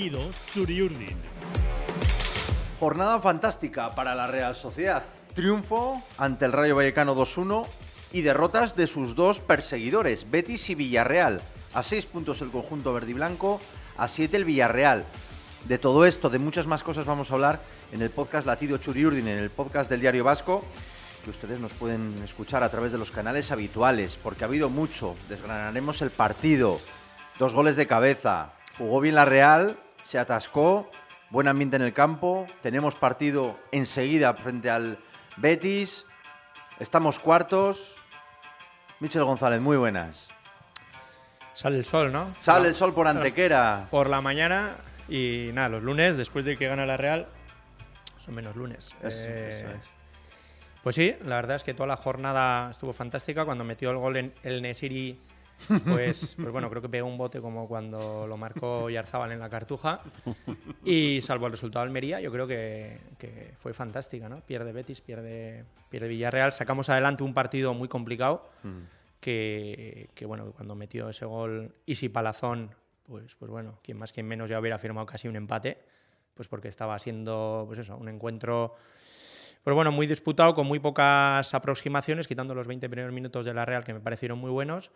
latido Churiurdin. Jornada fantástica para la Real Sociedad. Triunfo ante el Rayo Vallecano 2-1 y derrotas de sus dos perseguidores, Betis y Villarreal. A seis puntos el conjunto verde y blanco, a siete el Villarreal. De todo esto, de muchas más cosas vamos a hablar en el podcast Latido Churiurdin, en el podcast del Diario Vasco, que ustedes nos pueden escuchar a través de los canales habituales, porque ha habido mucho. Desgranaremos el partido, dos goles de cabeza, jugó bien la Real, se atascó, buen ambiente en el campo, tenemos partido enseguida frente al Betis, estamos cuartos. Michel González, muy buenas. Sale el sol, ¿no? Sale el sol por Antequera. Por la mañana y nada, los lunes, después de que gana la Real, son menos lunes. Eh, eso es. Pues sí, la verdad es que toda la jornada estuvo fantástica. Cuando metió el gol en el Nesiri, pues, pues bueno, creo que pegó un bote como cuando lo marcó Yarzábal en la Cartuja. Y salvo el resultado de Almería, yo creo que, que fue fantástica, ¿no? Pierde Betis, pierde, pierde Villarreal. Sacamos adelante un partido muy complicado Mm. que, que, bueno, cuando metió ese gol Isi Palazón, pues, pues bueno, quien más, quien menos ya hubiera firmado casi un empate, pues porque estaba siendo, pues eso, un encuentro, pues bueno, muy disputado, con muy pocas aproximaciones, quitando los 20 primeros minutos de la Real, que me parecieron muy buenos,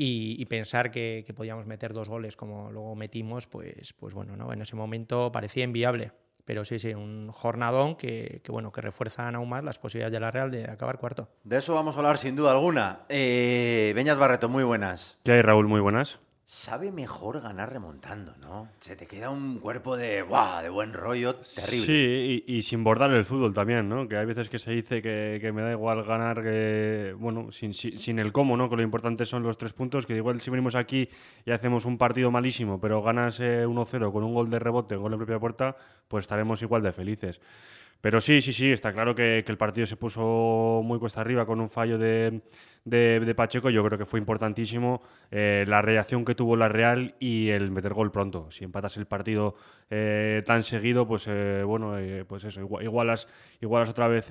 y, y pensar que, que podíamos meter dos goles como luego metimos, pues, pues bueno, ¿no? en ese momento parecía inviable. Pero sí, sí, un jornadón que, que, bueno, que refuerzan aún más las posibilidades de la Real de acabar cuarto. De eso vamos a hablar sin duda alguna. Eh, Beñat Barreto, muy buenas. ¿Qué hay, Raúl? Muy buenas. Sabe mejor ganar remontando, ¿no? Se te queda un cuerpo de, de buen rollo terrible. Sí, y, sin bordar el fútbol también, ¿no? Que hay veces que se dice que, que me da igual ganar, que, bueno, sin, sin, sin el cómo, ¿no? Que lo importante son los tres puntos, que igual si venimos aquí y hacemos un partido malísimo, pero ganas eh, 1-0 con un gol de rebote, gol en propia puerta, pues estaremos igual de felices. Pero sí, sí, sí, está claro que, que el partido se puso muy cuesta arriba con un fallo de, de, de Pacheco. Yo creo que fue importantísimo eh, la reacción que tuvo la Real y el meter gol pronto. Si empatas el partido eh, tan seguido, pues eh, bueno, eh, pues eso, igual- igualas, igualas otra vez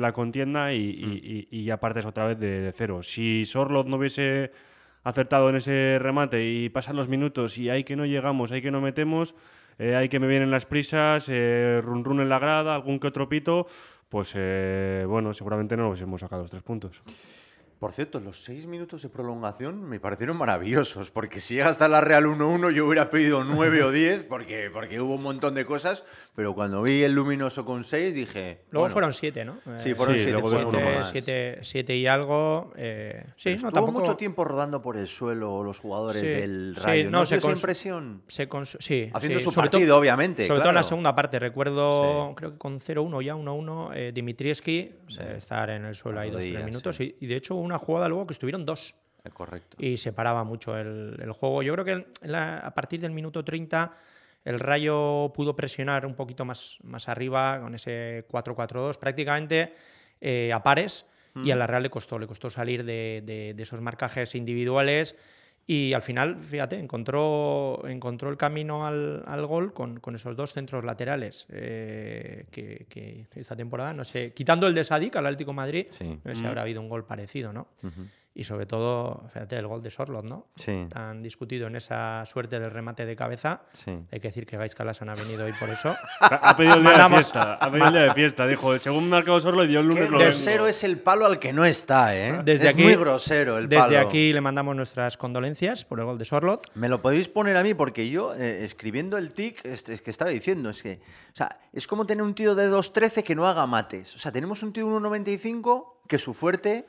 la contienda y, y- y ya partes otra vez de, de cero. Si Sorlot no hubiese acertado en ese remate y pasan los minutos y hay que no llegamos, hay que no metemos, eh, hay que me vienen las prisas, eh, run run en la grada, algún que otro pito, pues eh, bueno, seguramente no nos hemos sacado los tres puntos. Por cierto, los seis minutos de prolongación me parecieron maravillosos, porque si llega hasta la Real 1-1 yo hubiera pedido 9 o 10, porque, porque hubo un montón de cosas, pero cuando vi el luminoso con 6 dije... Luego bueno, fueron siete, ¿no? Sí, fueron Sí, 7, luego fueron uno uno siete, más. siete- siete y algo. eh, sí, Estuvo no, tampoco. mucho tiempo rodando por el suelo los jugadores Sí, del sí, Rayo. no, ¿No, se esa cons- impresión? se cons- sí, Haciendo sí, su sobre partido, todo- obviamente, Sobre todo en la claro. segunda parte. Recuerdo, Sí. creo que con 0-1 ya, 1-1, eh, estar en el suelo ahí dos tres minutos. sí. Y, y de hecho, hubo una jugada luego que estuvieron dos. Eh, Correcto. y separaba mucho el, el juego. Yo creo que la- a partir del minuto 30 el Rayo pudo presionar un poquito más, más arriba con ese 4-4-2, prácticamente eh, a pares, y a la Real le costó, le costó salir de, de- de esos marcajes individuales. Y al final, fíjate, encontró, encontró el camino al, al gol con, con esos dos centros laterales eh, que, que esta temporada, no sé, quitando el de Sadik al Atlético de Madrid, Sí. no sé si habrá habido un gol parecido, ¿no? Ujú. Y sobre todo, fíjate, el gol de Sorlot, ¿no? Sí, Tan discutido en esa suerte del remate de cabeza. sí. Hay que decir que Gais Calasan ha venido hoy por eso. Ha, pedido el día de fiesta, ha pedido el día de fiesta, dijo, según marcado Sorlo y dio el Qué lunes lo grosero vengo. es el palo al que no está, ¿eh? Desde es aquí- muy grosero el Desde palo. aquí le mandamos nuestras condolencias por el gol de Sorlot. Me lo podéis poner a mí porque yo, eh, escribiendo el tic, es, es que estaba diciendo, es que, o sea, es como tener un tío de 2.13 que no haga mates. O sea, tenemos un tío de 1.95 que su fuerte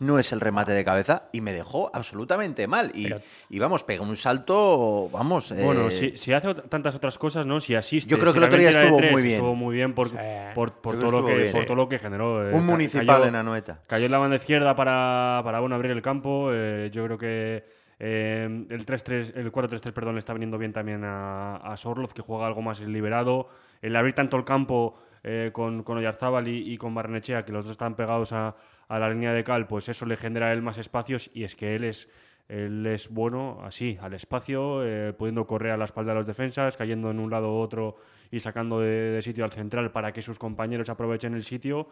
no es el remate de cabeza y me dejó absolutamente mal. Y, Pero- y vamos, pega un salto, vamos. Bueno, eh, si, si hace tantas otras cosas, ¿no? Si asiste. Yo creo si que el otro día estuvo tres, muy bien. Estuvo muy bien por, Sí. por, por todo, lo que, bien. por todo lo que generó. eh, un municipal cayó- en Anoeta. Cayó en la banda izquierda para, para bueno, abrir el campo. eh, yo creo que eh, el 3-3, el 4-3-3, perdón, le está viniendo bien también a, a Sorloz, que juega algo más liberado. El abrir tanto el campo eh, con, con Oyarzábal y, y con Barnechea, que los dos están pegados a, a la línea de cal, pues eso le genera a él más espacios y es que él es él es bueno así, al espacio, eh, pudiendo correr a la espalda de los defensas, cayendo en un lado u otro y sacando de, de sitio al central para que sus compañeros aprovechen el sitio.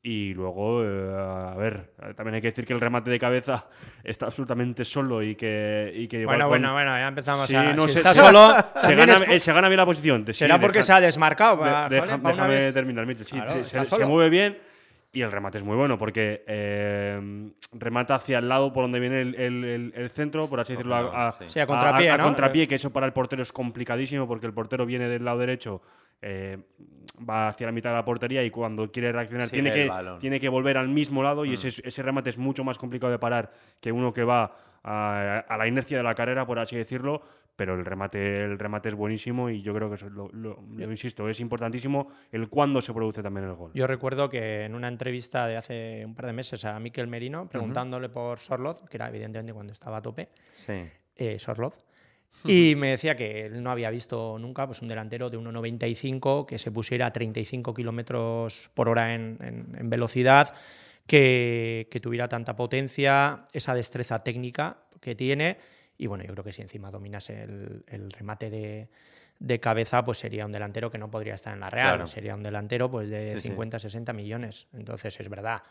Y luego, eh, a ver, también hay que decir que el remate de cabeza está absolutamente solo y que, y que Bueno, con- bueno, bueno, ya empezamos Sí, a... no si sé, está se- solo, se gana, es- eh, se gana bien la posición. Sí, será porque deja- se ha desmarcado. de- deja- una déjame vez. terminar, Mitchell. Sí, Claro, se, se- se mueve bien y el remate es muy bueno porque eh, remata hacia el lado por donde viene el, el- el- el centro, por así decirlo, a, a- Sí. A contrapié, a- a ¿no? contrapié, que eso para el portero es complicadísimo porque el portero viene del lado derecho, eh, va hacia la mitad de la portería y cuando quiere reaccionar tiene que, tiene que volver al mismo lado y Mm. ese, ese remate es mucho más complicado de parar que uno que va a, a la inercia de la carrera, por así decirlo. Pero el remate, el remate es buenísimo y yo creo que eso es lo, lo- lo insisto, es importantísimo el cuándo se produce también el gol. Yo recuerdo que en una entrevista de hace un par de meses a Miquel Merino, preguntándole por Sorloz, que era evidentemente cuando estaba a tope, Sí. eh, Sorloz, y me decía que él no había visto nunca pues, un delantero de 1,95 que se pusiera a 35 kilómetros por hora en, en- en velocidad, que, que tuviera tanta potencia, esa destreza técnica que tiene. Y bueno, yo creo que si encima dominase el, el remate de, de cabeza, pues sería un delantero que no podría estar en la Real. Claro. Sería un delantero pues, de Sí, sí. 50, 60 millones. Entonces es verdad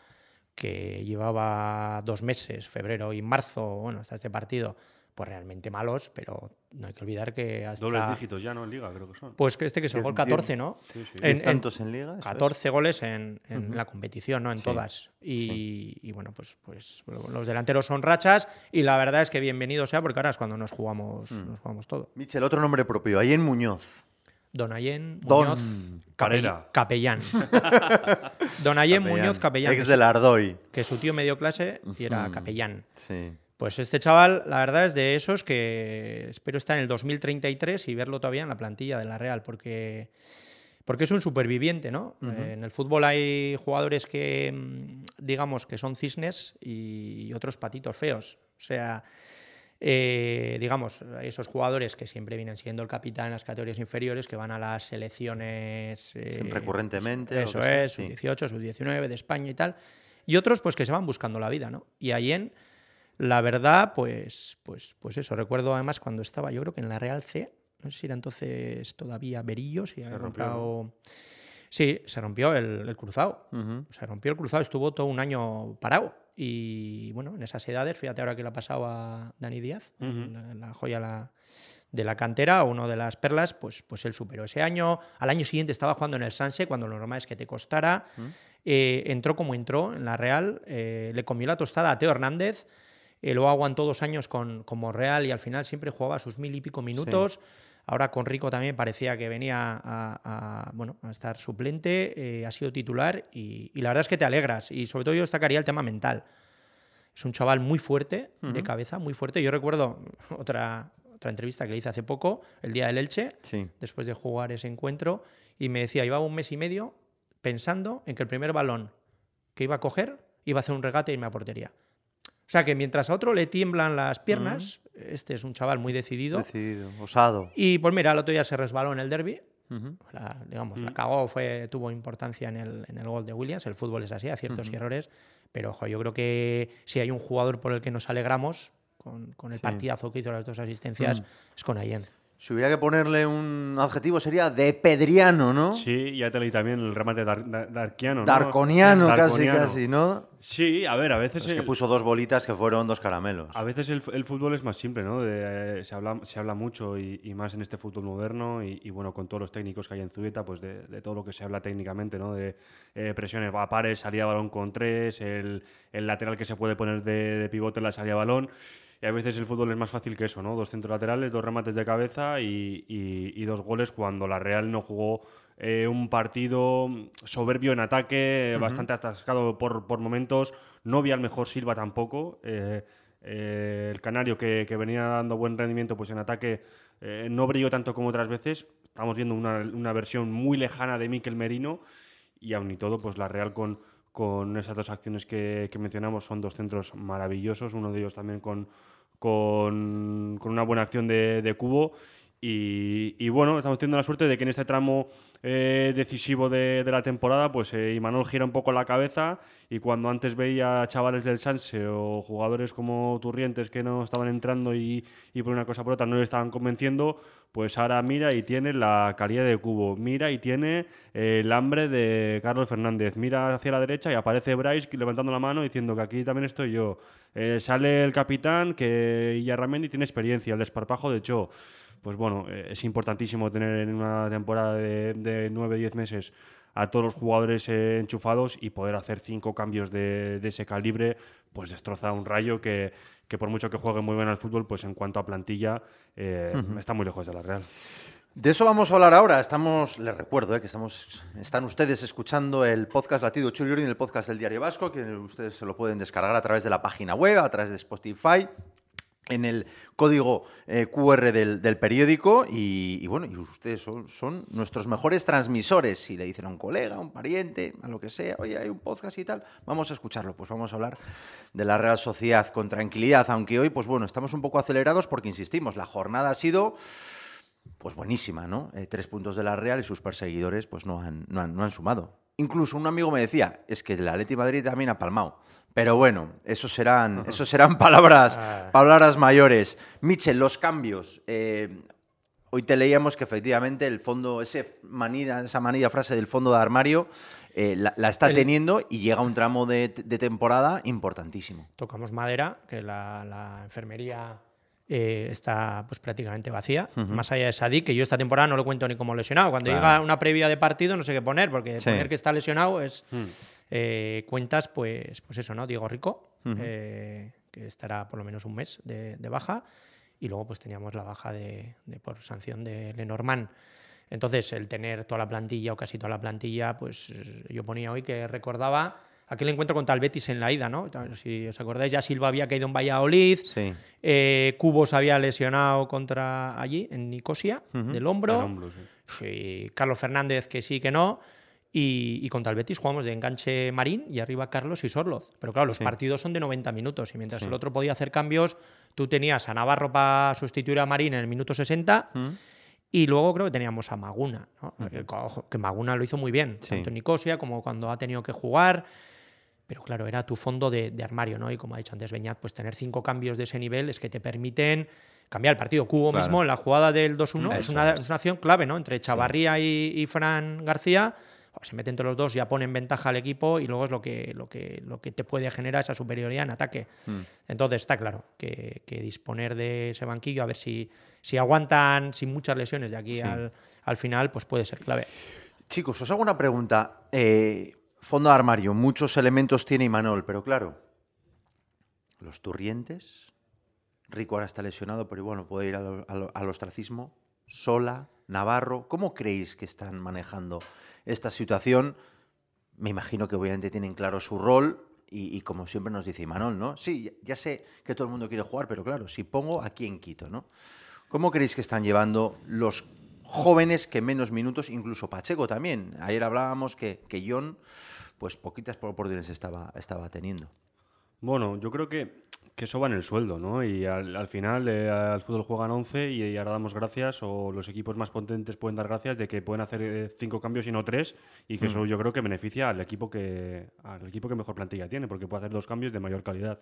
que llevaba dos meses, febrero y marzo, bueno, hasta este partido, pues realmente malos, pero no hay que olvidar que hasta... Dobles dígitos ya, ¿no? En liga, creo que son. Pues que este que es el Diez- gol 14, ¿no? Sí, sí. En- ¿Diez tantos en liga? eso es? 14 goles en, la competición, ¿no? En Sí, todas. Y, y bueno, pues, pues los delanteros son rachas y la verdad es que bienvenido sea porque ahora es cuando nos jugamos, Mm. nos jugamos todo. Michel, otro nombre propio. Ahí en Muñoz. Don Ayen Don Muñoz Parera. Capellán. Don Ayen Muñoz Capellán. Ex del Ardoy. que su tío me dio clase y era capellán. Sí. Pues este chaval, la verdad es de esos que espero estar en el 2033 y verlo todavía en la plantilla de la Real, porque, porque es un superviviente, ¿no? Eh, en el fútbol hay jugadores que, mm, digamos, que son cisnes y otros patitos feos. O sea, eh, digamos, esos jugadores que siempre vienen siendo el capitán en las categorías inferiores, que van a las selecciones... eh, recurrentemente, Eso es, sí. sub-18, sub-19 de España y tal. Y otros, pues que se van buscando la vida, ¿no? Y Allen, la verdad, pues, pues, pues eso. Recuerdo además cuando estaba, yo creo que en la Real C, no sé si era entonces todavía Berillo, si había rompió, comprado- Sí, se rompió el, el cruzado. Ujú. Se rompió el cruzado, estuvo todo un año parado. Y bueno, en esas edades, fíjate ahora que le ha pasado a Dani Díaz, Ujú. la, la joya la- de la cantera, uno de las perlas, pues, pues él superó ese año. Al año siguiente estaba jugando en el Sanse, cuando lo normal es que te costara. Mm. Eh, entró como entró en la Real, eh, le comió la tostada a Teo Hernández, eh, luego aguantó dos años con, como Real y al final siempre jugaba sus mil y pico minutos. Ahora con Rico también parecía que venía a, a, bueno, a estar suplente, eh, ha sido titular y, y la verdad es que te alegras. Y sobre todo yo destacaría el tema mental. Es un chaval muy fuerte, de cabeza, muy fuerte. Yo recuerdo otra, otra entrevista que le hice hace poco, el día del Elche, Sí. después de jugar ese encuentro, y me decía, llevaba un mes y medio pensando en que el primer balón que iba a coger iba a hacer un regate y irme a portería. O sea que mientras a otro le tiemblan las piernas, este es un chaval muy decidido. Decidido. Osado. Y pues mira, el otro día se resbaló en el derby. Ujú. La, digamos, la Mm. cagó, fue, tuvo importancia en el, en el gol de Williams. El fútbol es así, aciertos y errores. Pero ojo, yo creo que si hay un jugador por el que nos alegramos con, con el Sí. partidazo que hizo las dos asistencias, es con Ayen. Si hubiera que ponerle un adjetivo sería de pedriano, ¿no? Sí, ya te leí también el remate dar- dar- darkiano. ¿no? Darconiano, casi, Darconiano. casi, ¿no? Sí, a ver, a veces. Es que puso dos bolitas que fueron dos caramelos. A veces el, el fútbol es más simple, ¿no? De, eh, se, habla, se habla mucho y, y más en este fútbol moderno y, y, bueno, con todos los técnicos que hay en Zubieta, pues de, de todo lo que se habla técnicamente, ¿no? De eh, presiones a pares, salida balón con tres, el, el lateral que se puede poner de, de pivote en la salida de balón. Y a veces el fútbol es más fácil que eso, ¿no? Dos centros laterales, dos remates de cabeza y, y- y dos goles cuando la Real no jugó eh, un partido soberbio en ataque, bastante atascado por, por momentos. No vi al mejor Silva tampoco. eh, eh, el canario que, que venía dando buen rendimiento pues en ataque eh, no brilló tanto como otras veces. Estamos viendo una, una versión muy lejana de Miquel Merino y aún y todo, pues la Real con, con esas dos acciones que, que mencionamos son dos centros maravillosos, uno de ellos también con, con, con una buena acción de, de cubo Y, bueno, estamos teniendo la suerte de que en este tramo eh, decisivo de, la temporada, pues eh, Imanol gira un poco la cabeza y cuando antes veía chavales del Sanse o jugadores como Turrientes que no estaban entrando y, por una cosa por otra no le estaban convenciendo, pues ahora mira y tiene la calidad de Cubo, mira y tiene eh, el hambre de Carlos Fernández, mira hacia la derecha y aparece Bryce levantando la mano diciendo que aquí también estoy yo. sale el capitán que Yarramendi tiene experiencia, el desparpajo de Cho pues bueno, eh, es importantísimo tener en una temporada de, de 9-10 meses a todos los jugadores eh, enchufados y poder hacer cinco cambios de, ese calibre, pues destroza un rayo que, por mucho que juegue muy bien al fútbol, pues en cuanto a plantilla, eh, está muy lejos de la Real. De eso vamos a hablar ahora. Estamos, les recuerdo que estamos, están ustedes escuchando el podcast Latido Churiuri en el podcast del Diario Vasco, que ustedes se lo pueden descargar a través de la página web, a través de Spotify en el código eh, QR del, periódico y, bueno, y ustedes son, nuestros mejores transmisores. Si le dicen a un colega, a un pariente, a lo que sea, oye, hay un podcast y tal, vamos a escucharlo. Pues vamos a hablar de la Real Sociedad con tranquilidad, aunque hoy, pues bueno, estamos un poco acelerados porque, insistimos, la jornada ha sido pues buenísima, ¿no? Eh, tres puntos de la Real y sus perseguidores pues no han, no han, no han sumado. Incluso un amigo me decía, es que el Atleti Madrid también ha palmado. Pero bueno, eso serán, eso serán palabras, ah. palabras mayores. Michel, los cambios. Eh, hoy te leíamos que efectivamente el fondo, ese manida, esa manida frase del fondo de armario eh, la, está teniendo y llega un tramo de, temporada importantísimo. Tocamos madera, que la, enfermería eh, está pues prácticamente vacía. Más allá de Sadik, que yo esta temporada no lo cuento ni como lesionado. Cuando llega una previa de partido no sé qué poner, porque poner que está lesionado es... Hmm. Eh, cuentas, pues, pues eso, ¿no? Diego Rico, eh, que estará por lo menos un mes de, baja, y luego pues teníamos la baja de, por sanción de Lenormand. Entonces, el tener toda la plantilla o casi toda la plantilla, pues yo ponía hoy que recordaba aquel encuentro contra el Betis en la ida, ¿no? Si os acordáis, ya Silva había caído en Valladolid, eh, Cubos había lesionado contra allí, en Nicosia, del hombro, Carlos Fernández que sí, que no, y, contra el Betis jugamos de enganche Marín y arriba Carlos y Sorloz. Pero claro, los partidos son de 90 minutos y mientras el otro podía hacer cambios, tú tenías a Navarro para sustituir a Marín en el minuto 60 mm. y luego creo que teníamos a Maguna, que, Maguna lo hizo muy bien, tanto en Nicosia como cuando ha tenido que jugar. Pero claro, era tu fondo de, armario, ¿no? Y como ha dicho antes Beñat, pues tener cinco cambios de ese nivel es que te permiten cambiar el partido. Cubo mismo en la jugada del 2-1 es una, acción clave, ¿no? Entre Chavarría y Fran García se mete entre los dos, ya pone en ventaja al equipo y luego es lo que, lo que, lo que te puede generar esa superioridad en ataque. Hmm. Entonces está claro que, disponer de ese banquillo, a ver si, si aguantan sin muchas lesiones de aquí al, final, pues puede ser clave. Chicos, os hago una pregunta. Eh, fondo de armario, muchos elementos tiene Imanol, pero claro, los turrientes, Rico ahora está lesionado, pero igual no puede ir al ostracismo. Sola, Navarro, ¿cómo creéis que están manejando esta situación, me imagino que obviamente tienen claro su rol y, como siempre nos dice Imanol, ¿no? Sí, ya sé que todo el mundo quiere jugar, pero claro, si pongo, aquí en quito, ¿no? ¿Cómo creéis que están llevando los jóvenes que menos minutos, incluso Pacheco también? Ayer hablábamos que, que John, pues poquitas oportunidades estaba, estaba teniendo. Bueno, yo creo que que eso va en el sueldo, ¿no? Y al, final eh, al fútbol juegan 11 y, ahora damos gracias, o los equipos más potentes pueden dar gracias de que pueden hacer eh, cinco cambios y no tres, y que eso mm. yo creo que beneficia al equipo que, al equipo que mejor plantilla tiene, porque puede hacer dos cambios de mayor calidad.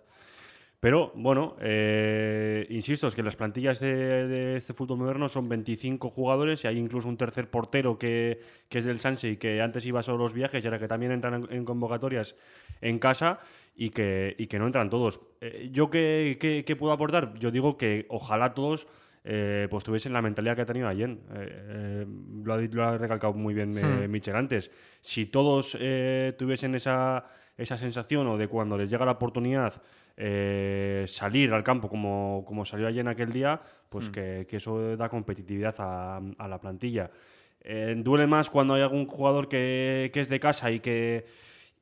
Pero bueno, eh, insisto, es que las plantillas de, este fútbol moderno son 25 jugadores y hay incluso un tercer portero que, es del Sanse y que antes iba solo los viajes y ahora que también entran en, convocatorias en casa y que, que no entran todos. Eh, ¿Yo qué, puedo aportar? Yo digo que ojalá todos eh, pues tuviesen la mentalidad que ha tenido ayer. lo, ha, recalcado muy bien hmm. Michel antes. Si todos tuviesen esa, esa sensación o de cuando les llega la oportunidad eh, salir al campo como, como, salió ayer en aquel día, pues mm. que, eso da competitividad a, la plantilla. Eh, duele más cuando hay algún jugador que, es de casa y que,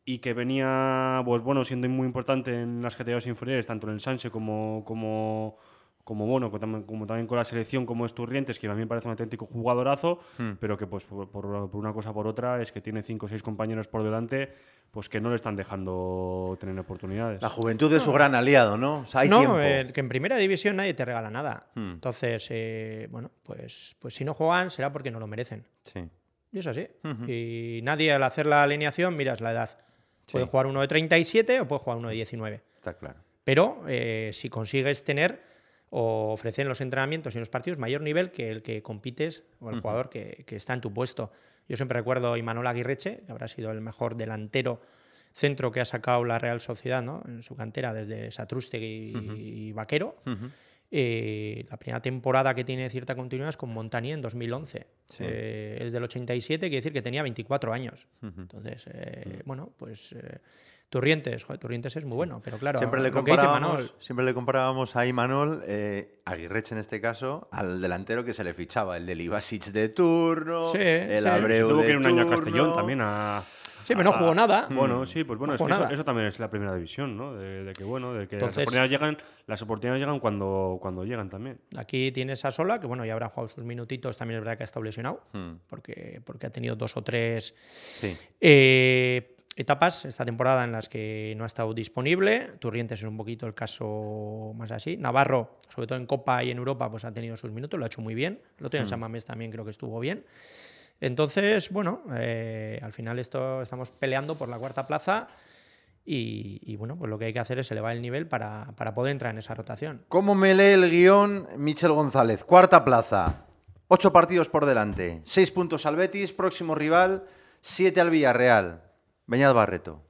y que venía, pues bueno, siendo muy importante en las categorías inferiores, tanto en el Sanse como, como, como bueno, como, tam- como también con la selección como es Turrientes, que a mí me parece un auténtico jugadorazo, Hmm. pero que pues por, por- una cosa o por otra es que tiene cinco o seis compañeros por delante, pues que no le están dejando tener oportunidades. La juventud es su gran aliado, ¿no? O sea, hay no, tiempo. el que en primera división nadie te regala nada. Hmm. Entonces, eh, bueno, pues, pues si no juegan será porque no lo merecen. Sí. Y es así. Y nadie al hacer la alineación miras la edad. Puede Sí. jugar uno de 37 o puede jugar uno de 19. Está claro. Pero eh, si consigues tener o ofrecer en los entrenamientos y en los partidos mayor nivel que el que compites o el jugador que, que está en tu puesto. Yo siempre recuerdo a Imanol Aguirreche, que habrá sido el mejor delantero centro que ha sacado la Real Sociedad ¿no? en su cantera desde Satrústegui y Vaquero. Eh, la primera temporada que tiene cierta continuidad es con Montani en 2011. Sí. Eh, es del 87, quiere decir que tenía 24 años. Entonces, eh, bueno, pues eh, Turrientes, joder, Turrientes es muy bueno, pero claro, siempre, le comparábamos, siempre le comparábamos a Imanol, eh, Aguirreche en este caso, al delantero que se le fichaba, el del Ibasic de turno, Sí, el sí. Abreu Se tuvo de que ir un año a turno. Castellón también a... Sí, pero no jugó nada. Bueno, sí, pues bueno, No es que eso, también es la primera división, ¿no? De, de que bueno, de que Entonces- las oportunidades llegan, las oportunidades llegan cuando, cuando llegan también. Aquí tienes a Sola, que bueno, ya habrá jugado sus minutitos, también es verdad que ha estado lesionado, Hmm, porque, porque ha tenido dos o tres Sí. eh, etapas esta temporada en las que no ha estado disponible. Turrientes es un poquito el caso más así. Navarro, sobre todo en Copa y en Europa, pues ha tenido sus minutos, lo ha hecho muy bien. Lo tiene en San Mamés también, creo que estuvo bien. Entonces, bueno, eh, al final esto estamos peleando por la cuarta plaza y, y, bueno, pues lo que hay que hacer es elevar el nivel para, para poder entrar en esa rotación. ¿Cómo me lee el guion Michel González? Cuarta plaza, ocho partidos por delante, seis puntos al Betis, próximo rival, siete al Villarreal. Beñat Barreto.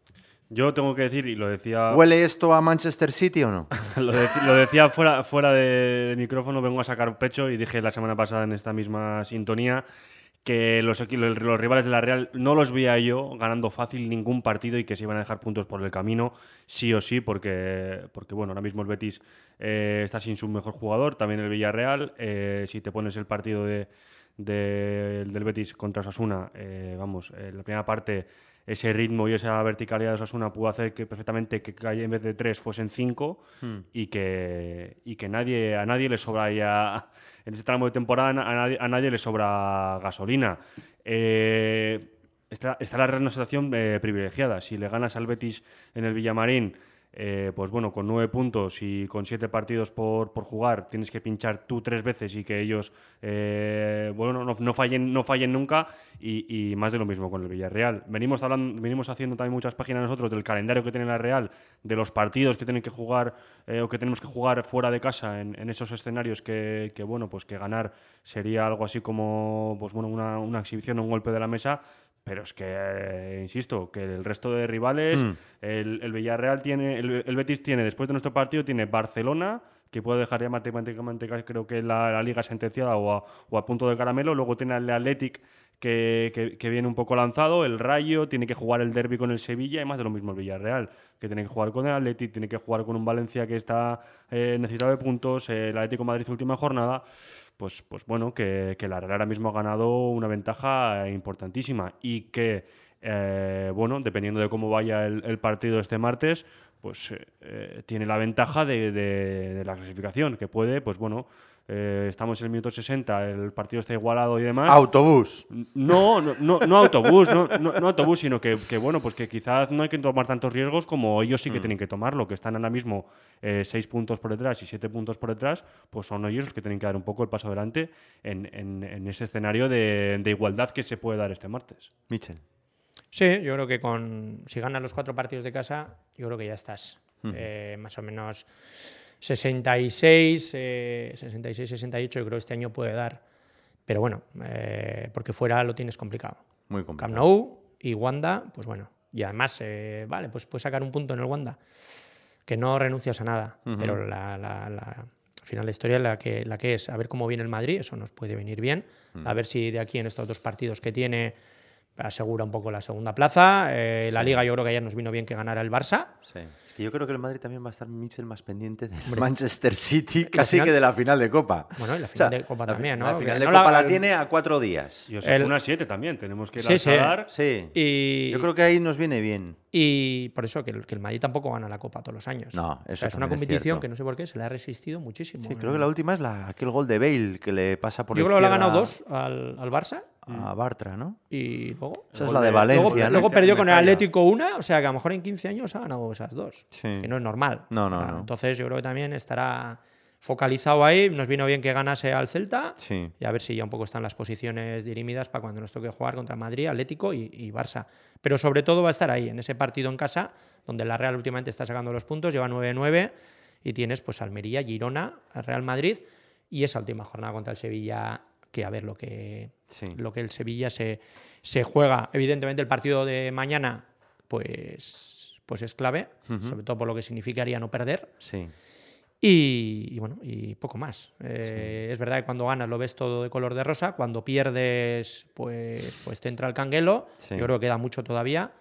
Yo tengo que decir, y lo decía, ¿Huele esto a Manchester City o no? lo, dec- lo decía fuera, fuera de micrófono, vengo a sacar pecho y dije la semana pasada en esta misma sintonía que los, equi- los, los rivales de la Real no los veía yo ganando fácil ningún partido y que se iban a dejar puntos por el camino, sí o sí, porque, porque bueno, ahora mismo el Betis eh, está sin su mejor jugador, también el Villarreal. eh, si te pones el partido de, de- del Betis contra Osasuna, eh, vamos, eh, la primera parte, ese ritmo y esa verticalidad de Osasuna pudo hacer que perfectamente que calle en vez de tres fuesen cinco y que, y que nadie, a nadie le sobra ya, en este tramo de temporada, a nadie, a nadie le sobra gasolina. Eh, está, está la una situación eh, privilegiada. Si le ganas al Betis en el Villamarín, eh, pues bueno, con nueve puntos y con siete partidos por, por jugar, tienes que pinchar tú tres veces y que ellos eh, bueno, no, no fallen, no fallen nunca y, y más de lo mismo con el Villarreal. Venimos, hablando, venimos haciendo también muchas páginas nosotros del calendario que tiene la Real, de los partidos que tienen que jugar eh, o que tenemos que jugar fuera de casa en, en esos escenarios que, que, bueno, pues que ganar sería algo así como pues bueno, una, una exhibición, un golpe de la mesa, pero es que, eh, insisto, que el resto de rivales, Mm. el, el Villarreal tiene, el, el Betis tiene, después de nuestro partido, tiene Barcelona, que puede dejar ya matemáticamente, creo que la, la liga sentenciada o a, o a punto de caramelo. Luego tiene el Athletic, que, que- viene un poco lanzado, el Rayo, tiene que jugar el derby con el Sevilla y más de lo mismo el Villarreal, que tiene que jugar con el Athletic, tiene que jugar con un Valencia que está eh, necesitado de puntos, el Atlético Madrid última jornada. Pues, pues bueno, que, que la Real ahora mismo ha ganado una ventaja importantísima y que, eh, bueno, dependiendo de cómo vaya el, el partido este martes, pues eh, eh, tiene la ventaja de, de- de la clasificación, que puede, pues bueno, eh, estamos en el minuto 60, el partido está igualado y demás. Autobús. No, no, no, no autobús, no, no, no autobús, sino que, que, bueno, pues que quizás no hay que tomar tantos riesgos como ellos sí que tienen que tomarlo, que están ahora mismo seis puntos por detrás y siete puntos por detrás, pues son ellos los que tienen que dar un poco el paso adelante en, en- en ese escenario de, de igualdad que se puede dar este martes. Michel. Sí, yo creo que con si ganas los cuatro partidos de casa, yo creo que ya estás. Eh, más o menos 66, eh, 66, 68, yo creo que este año puede dar. Pero bueno, eh, porque fuera lo tienes complicado. Muy Camp complicado. Nou y Wanda, pues bueno. Y además, eh, vale, pues puedes sacar un punto en el Wanda, que no renuncias a nada. Pero la, la- la- al final la historia la que, la que es. A ver cómo viene el Madrid, eso nos puede venir bien. A ver si de aquí en estos dos partidos que tiene, asegura un poco la segunda plaza. Eh, La Liga yo creo que ayer nos vino bien que ganara el Barça. Sí. Es que yo creo que el Madrid también va a estar Mitchell más pendiente del Manchester City, casi final- que de la final de Copa. Bueno, y la O sea, final de Copa la también, ¿no? La final de no Copa la, la- tiene a cuatro días. Y Osasuna 7 también, tenemos que ir Sí, al sí. Sadar. Sí. Y, Yo creo que ahí nos viene bien. y por eso que el, que el Madrid tampoco gana la Copa todos los años. No, O sea, eso es una es competición que no sé por qué se le ha resistido muchísimo. Sí, creo que la última es la, aquel gol de Bale que le pasa por Yo la creo que le ha izquierda ganado dos al, al Barça a Bartra, ¿no? y luego. Esa es la de Valencia, Luego, ¿no? luego Este- perdió con el. Atlético una, o sea que a lo mejor en 15 años ha ganado esas dos. Sí. Que no es normal. No, no, no. Entonces yo creo que también estará focalizado ahí. Nos vino bien que ganase al Celta. Sí. Y a ver si ya un poco están las posiciones dirimidas para cuando nos toque jugar contra Madrid, Atlético y, y Barça. Pero sobre todo va a estar ahí, en ese partido en casa, donde la Real últimamente está sacando los puntos, lleva 9-9 y tienes pues Almería, Girona, Real Madrid y esa última jornada contra el Sevilla, que a ver lo que, Sí. lo que el Sevilla se, se juega. Evidentemente el partido de mañana pues, pues es clave, sobre todo por lo que significaría no perder. Sí. Y, y bueno, y poco más. Eh, Es verdad que cuando ganas lo ves todo de color de rosa, cuando pierdes, pues, pues te entra el canguelo. Sí. Yo creo que queda mucho todavía,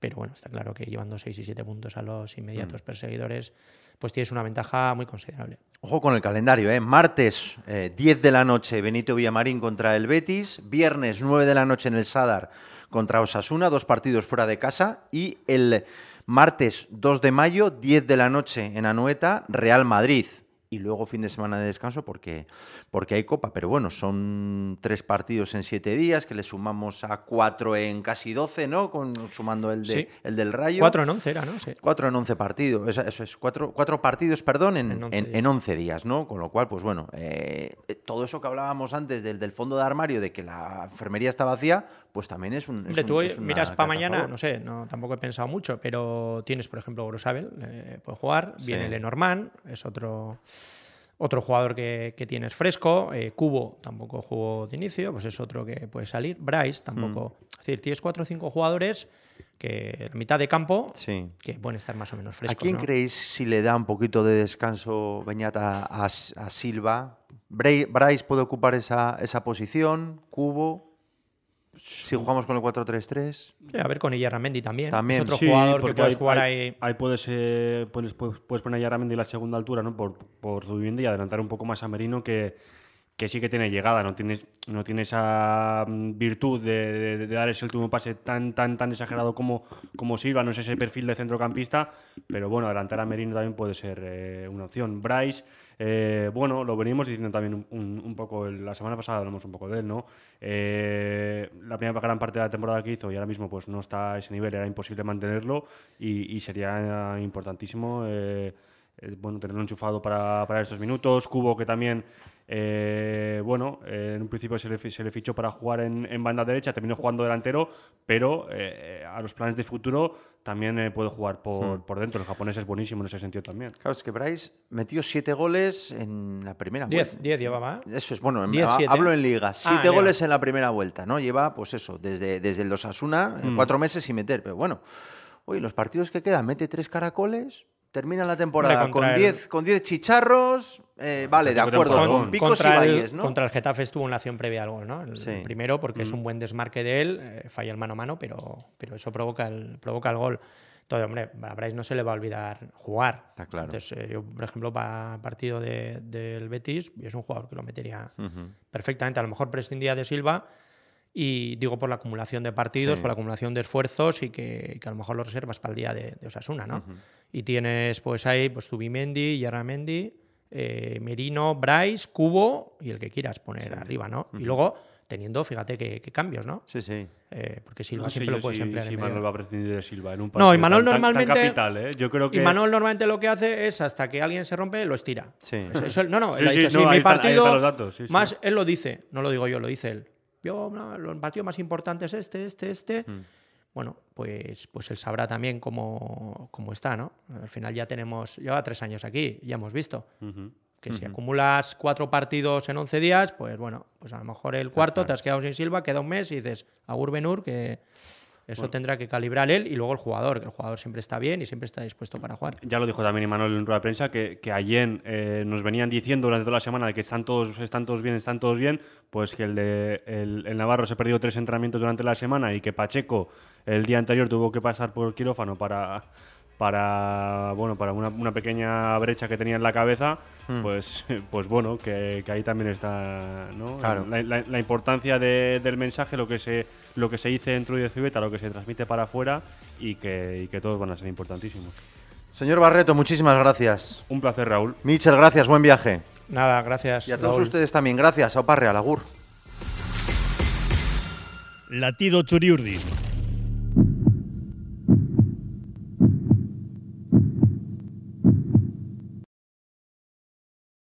pero bueno, está claro que llevando 6 y 7 puntos a los Mm. inmediatos perseguidores, pues tienes una ventaja muy considerable. Ojo con el calendario, ¿eh? Martes, eh, 10 de la noche, Benito Villamarín contra el Betis. Viernes, 9 de la noche en el Sadar contra Osasuna, dos partidos fuera de casa. Y el martes 2 de mayo, 10 de la noche en Anoeta, Real Madrid. Y luego fin de semana de descanso porque, porque hay Copa. Pero bueno, son tres partidos en siete días, que le sumamos a cuatro en casi 12, ¿no? Con, sumando el, de, Sí. el del Rayo. 4 en 11 era, ¿no? Sí. Cuatro en 11 partidos, eso, eso es, cuatro, cuatro partidos, perdón, en, En 11 en- días. en 11 días, ¿no? Con lo cual, pues bueno, eh, todo eso que hablábamos antes del, del fondo de armario, de que la enfermería está vacía, pues también es un. es Hombre, un- tú es una miras para mañana, no sé, no, tampoco he pensado mucho, pero tienes, por ejemplo, Grosabel, eh, puede jugar, Sí. viene Lenormand, es otro, otro jugador que, que tienes fresco, eh, Cubo tampoco jugó de inicio, pues es otro que puede salir, Bryce tampoco. Mm. Es decir, tienes cuatro o cinco jugadores que la mitad de campo Sí. que pueden estar más o menos ¿A frescos. quién ¿no? creéis si le da un poquito de descanso Beñata a, a Silva? Bryce puede ocupar esa, esa posición, Cubo. Si jugamos con el 4-3-3. Sí, a ver con Iyarramendi también. También. Es otro Sí, jugador que puedes ahí- jugar ahí, ahí. ahí puedes, eh, puedes, puedes, puedes poner a Yaramendi en la segunda altura, ¿no? Por, por su vivienda y adelantar un poco más a Merino, que, que sí que tiene llegada, no tienes, no tiene esa mm, virtud de, dar ese último pase tan, tan, tan exagerado como, como Silva, no es ese perfil de centrocampista, pero bueno, adelantar a Merino también puede ser eh, una opción. Bryce, eh, bueno, lo venimos diciendo también un, poco, la semana pasada hablamos un poco de él, ¿no? Eh, la primera gran parte de la temporada que hizo y ahora mismo pues no está a ese nivel, era imposible mantenerlo y, y sería importantísimo bueno, tenerlo enchufado para, para estos minutos. Cubo que también, eh, bueno, eh, en un principio se le, se le fichó para jugar en, en banda derecha, terminó jugando delantero, pero eh, a los planes de futuro también eh, puede jugar por, por dentro. El japonés es buenísimo en ese sentido también. Claro, es que Bryce metió siete goles en la primera vuelta. 10, 10 llevaba. ¿eh? Eso es, bueno, en- Diez, hablo en liga. Siete en goles en la primera vuelta, ¿no? Lleva, pues eso, desde, desde el Osasuna, eh, Mm. cuatro meses sin meter. Pero bueno, oye, los partidos que quedan, mete tres caracoles, termina la temporada Hombre, con el- 10 con 10 chicharros. eh, vale, de acuerdo, temporadón. con picos y contra, el, valles, ¿no? contra el Getafe estuvo en la acción previa al gol, ¿no? El, Sí. el primero porque Mm. es un buen desmarque de él, eh, falla el mano a mano, pero, pero eso provoca el, provoca el gol. Entonces, hombre, a Bryce no se le va a olvidar jugar. Está claro. Entonces, eh, yo, por ejemplo, para partido de- del Betis, es un jugador que lo metería Ujú. perfectamente. A lo mejor prescindía de Silva y digo por la acumulación de partidos, Sí. por la acumulación de esfuerzos y que, que a lo mejor lo reservas para el día de, de Osasuna, ¿no? Y tienes pues ahí pues Tubimendi, Yarramendi, eh, Merino, Bryce, Cubo y el que quieras poner arriba, ¿no? Y luego teniendo, fíjate qué, qué cambios, ¿no? Sí, sí. Eh, porque Silva No siempre lo puedes emplear si en Manuel medio. va a prescindir de Silva en un No, partido y Manuel tan- tan- tan normalmente- capital, ¿eh? Yo creo que... Y Manuel normalmente lo que hace es hasta que alguien se rompe, lo estira. Sí. Eso- eso- no, no, Sí, él ha sí, dicho, no, sí, mi están- partido. están los datos, sí, sí. Más, él lo dice, no lo digo yo, lo dice él. Yo, no, el partido más importante es este, este, este. Mm. Bueno, pues, pues él sabrá también cómo, cómo está, ¿no? Al final ya tenemos, lleva tres años aquí, ya hemos visto que si acumulas cuatro partidos en 11 días, pues bueno, pues a lo mejor el cuarto te has quedado sin Silva, queda un mes y dices, Agur Benur, que Eso tendrá que calibrar él y luego el jugador, que el jugador siempre está bien y siempre está dispuesto para jugar. Ya lo dijo también Imanol en rueda de prensa, que, que ayer eh, nos venían diciendo durante toda la semana de que están todos, están todos bien, están todos bien, pues que el de el, el Navarro se ha perdido tres entrenamientos durante la semana y que Pacheco el día anterior tuvo que pasar por quirófano para para bueno para una, una pequeña brecha que tenía en la cabeza pues pues bueno que, que ahí también está ¿no? Claro. la, la- la importancia de- del mensaje lo que se lo que se dice dentro de Zubeta lo que se transmite para afuera y que, y que todos van a ser importantísimos Señor Barreto, muchísimas gracias. un placer Raúl Michel, gracias, buen viaje. Nada, gracias. Y a todos Raúl. ustedes también, gracias. Auparre, Alagur. Latido Churiurdin.